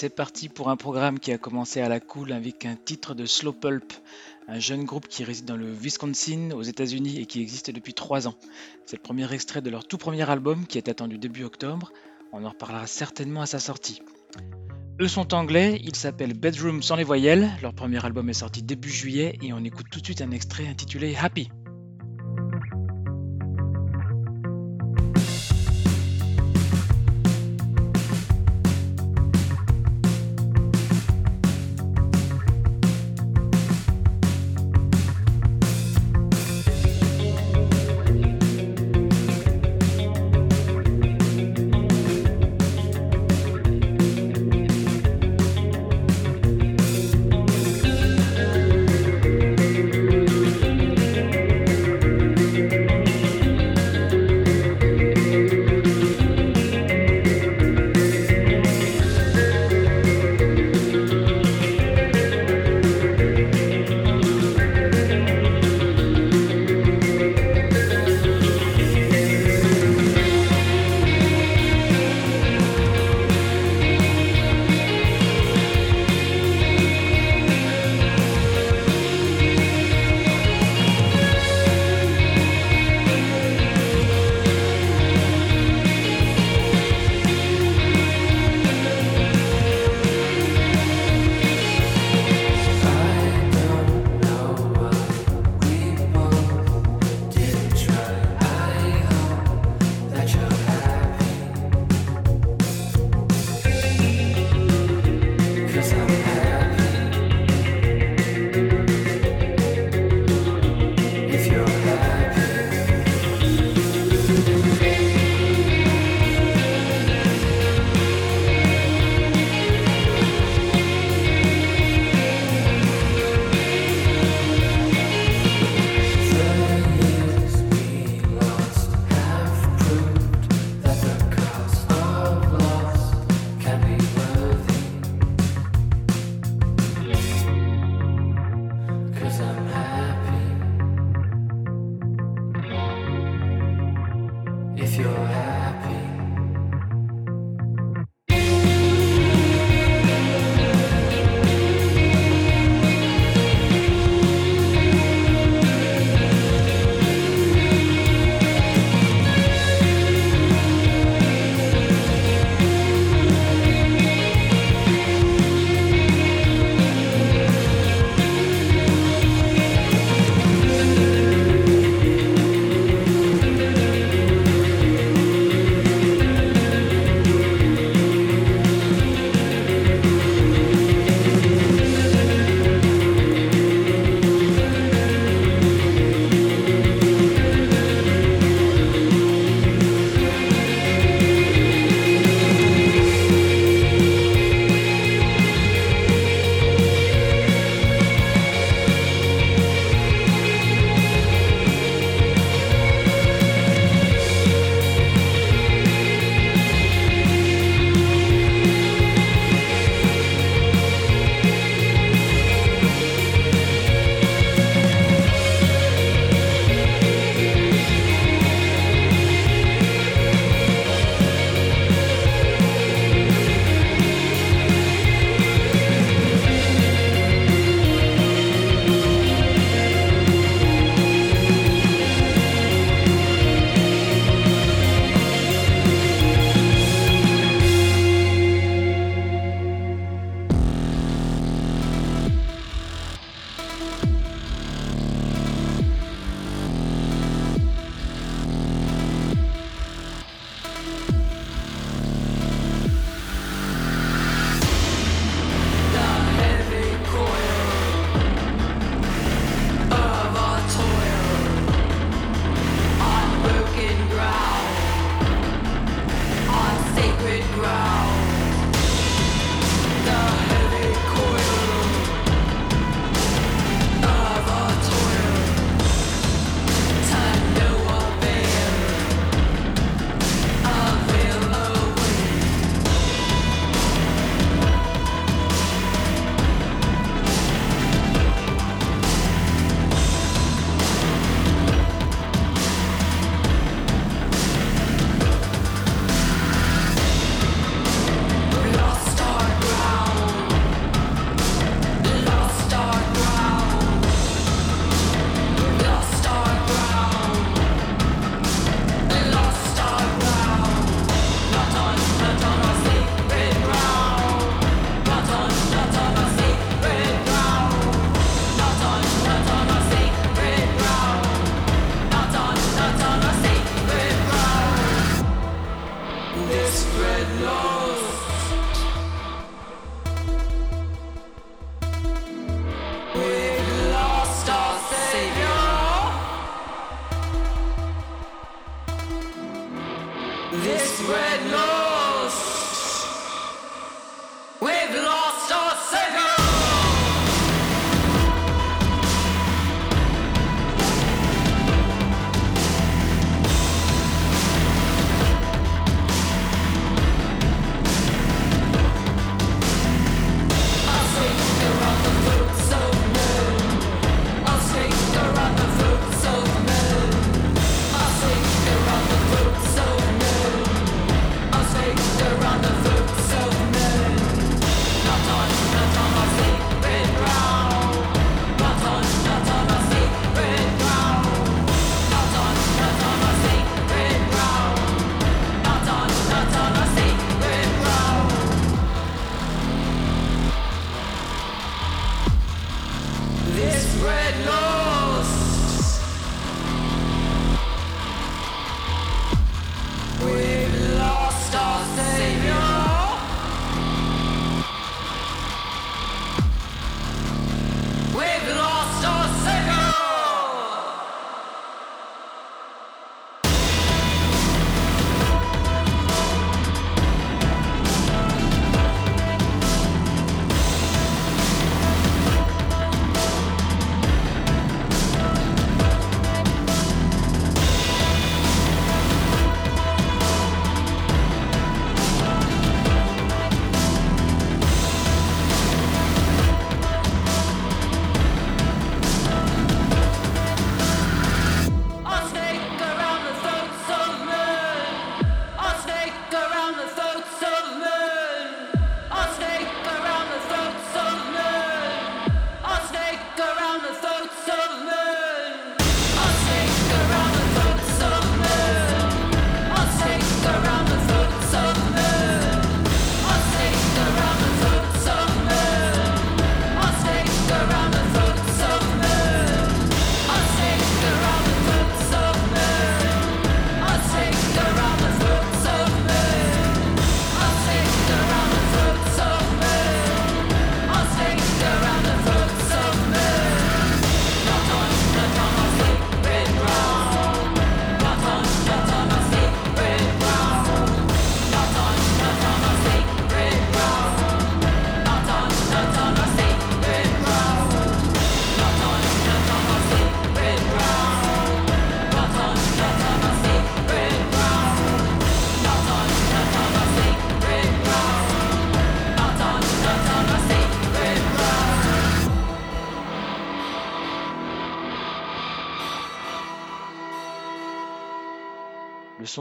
C'est parti pour un programme qui a commencé à la cool avec un titre de Slow Pulp, un jeune groupe qui réside dans le Wisconsin aux États-Unis et qui existe depuis 3 ans. C'est le premier extrait de leur tout premier album qui est attendu début octobre. On en reparlera certainement à sa sortie. Eux sont anglais, ils s'appellent Bedroom sans les voyelles. Leur premier album est sorti début juillet et on écoute tout de suite un extrait intitulé Happy.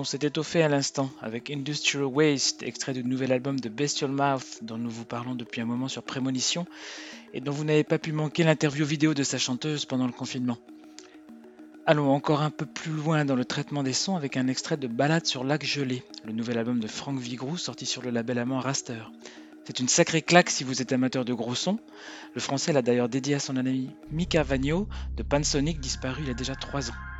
S'est étoffé à l'instant avec Industrial Waste, extrait du nouvel album de Bestial Mouth dont nous vous parlons depuis un moment sur Prémonition et dont vous n'avez pas pu manquer l'interview vidéo de sa chanteuse pendant le confinement. Allons encore un peu plus loin dans le traitement des sons avec un extrait de Balade sur lac gelé, le nouvel album de Frank Vigrou sorti sur le label allemand Raster. C'est une sacrée claque si vous êtes amateur de gros sons. Le français l'a d'ailleurs dédié à son ami Mika Vagno de Pansonic disparu il y a déjà 3 ans.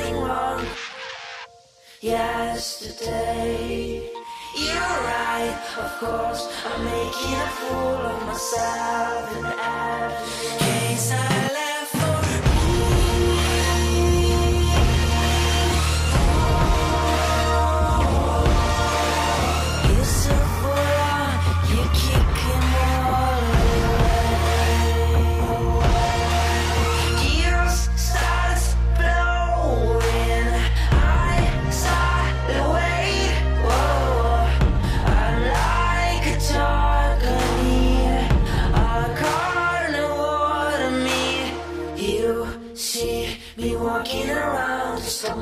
Something wrong yesterday. You're right, of course. I'm making a fool of myself case I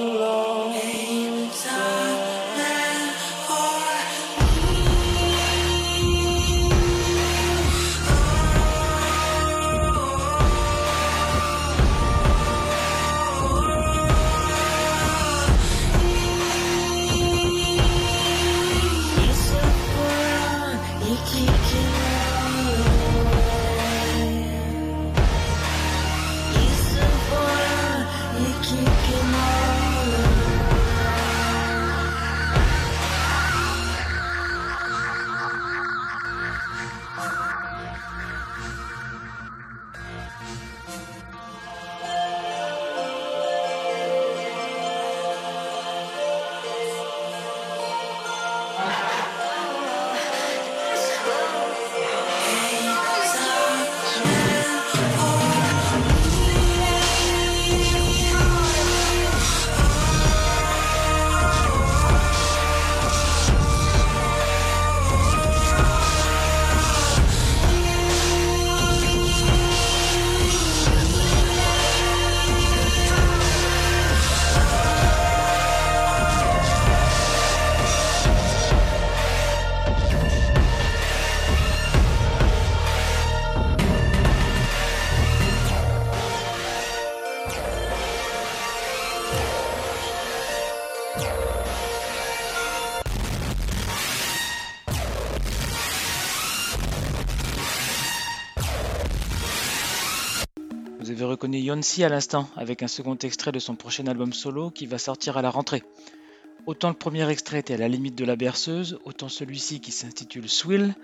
love. Yonsi à l'instant, avec un second extrait de son prochain album solo qui va sortir à la rentrée. Autant le premier extrait était à la limite de la berceuse, autant celui-ci qui s'intitule Swill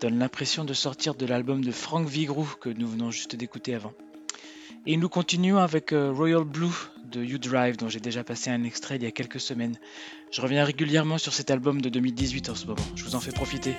donne l'impression de sortir de l'album de Frank Vigrou que nous venons juste d'écouter avant. Et nous continuons avec euh, Royal Blue de You Drive dont j'ai déjà passé un extrait il y a quelques semaines. Je reviens régulièrement sur cet album de 2018 en ce moment, je vous en fais profiter.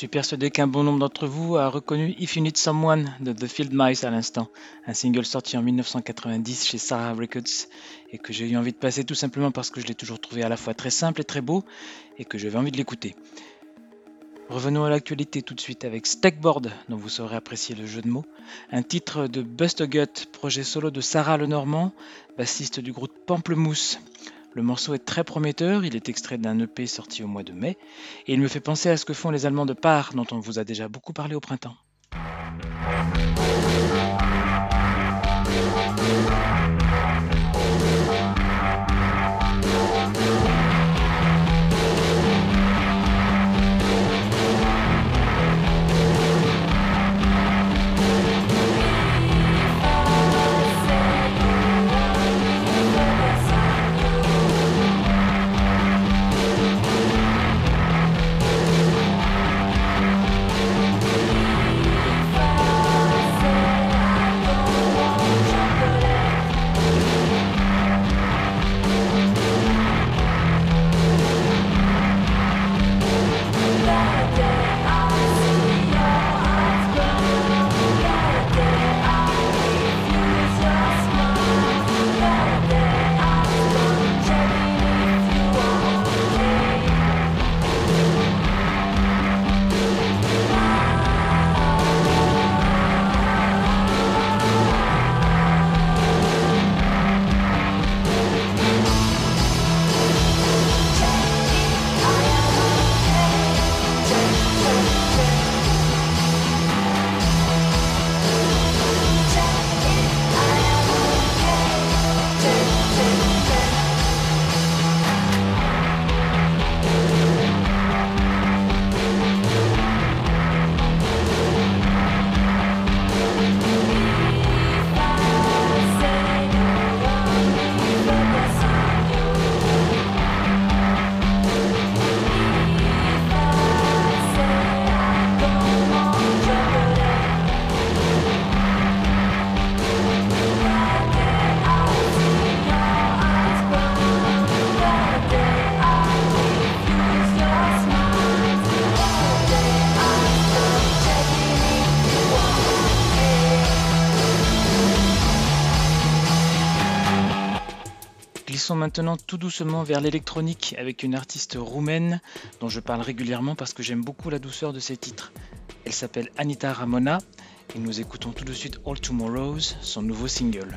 Suis persuadé qu'un bon nombre d'entre vous a reconnu If You Need Someone de The Field Mice à l'instant, un single sorti en 1990 chez Sarah Records et que j'ai eu envie de passer tout simplement parce que je l'ai toujours trouvé à la fois très simple et très beau et que j'avais envie de l'écouter. Revenons à l'actualité tout de suite avec Stackboard, dont vous saurez apprécier le jeu de mots, un titre de Gut, projet solo de Sarah Lenormand, bassiste du groupe Pamplemousse. Le morceau est très prometteur, il est extrait d'un EP sorti au mois de mai, et il me fait penser à ce que font les Allemands de Par, dont on vous a déjà beaucoup parlé au printemps. Maintenant tout doucement vers l'électronique avec une artiste roumaine dont je parle régulièrement parce que j'aime beaucoup la douceur de ses titres. Elle s'appelle Anita Ramona et nous écoutons tout de suite All Tomorrows, son nouveau single.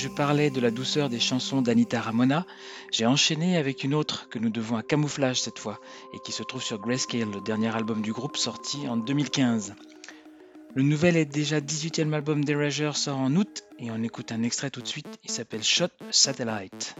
je parlais de la douceur des chansons d'Anita Ramona, j'ai enchaîné avec une autre que nous devons à Camouflage cette fois, et qui se trouve sur Grayscale, le dernier album du groupe sorti en 2015. Le nouvel et déjà 18e album d'Erasure sort en août, et on écoute un extrait tout de suite, il s'appelle Shot Satellite.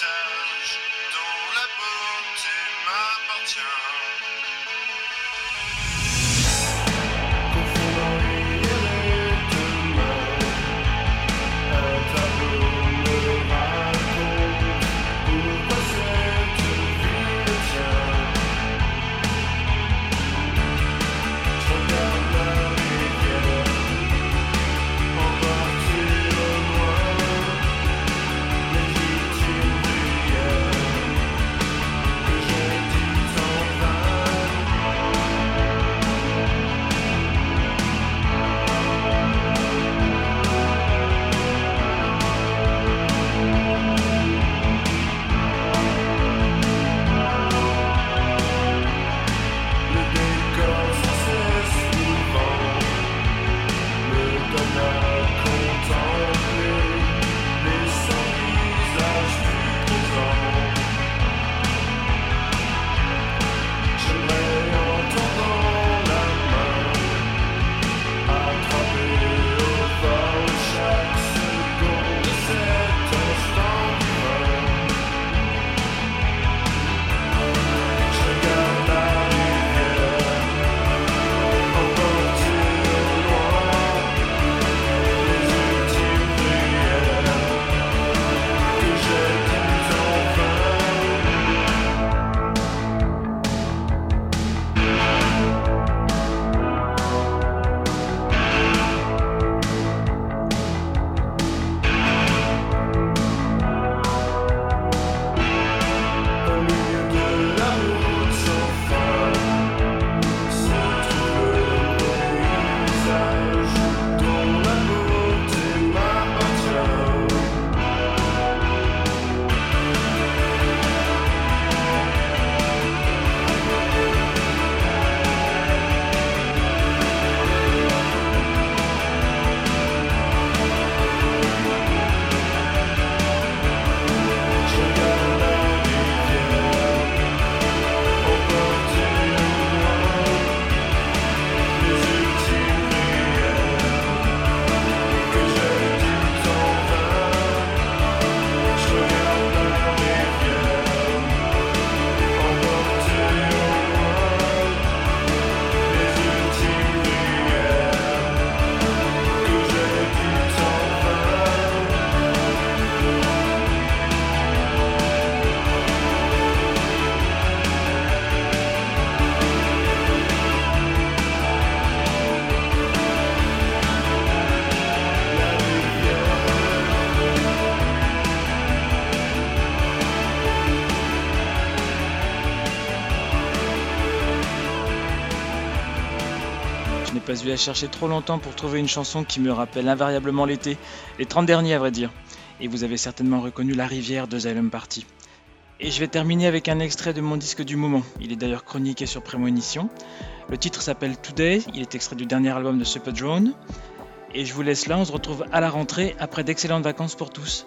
dont la beauté m'appartient. Eu à chercher trop longtemps pour trouver une chanson qui me rappelle invariablement l'été, les 30 derniers à vrai dire. Et vous avez certainement reconnu La Rivière de Xylem Party. Et je vais terminer avec un extrait de mon disque du moment. Il est d'ailleurs chroniqué sur Prémonition. Le titre s'appelle Today, il est extrait du dernier album de Super Drone. Et je vous laisse là, on se retrouve à la rentrée après d'excellentes vacances pour tous.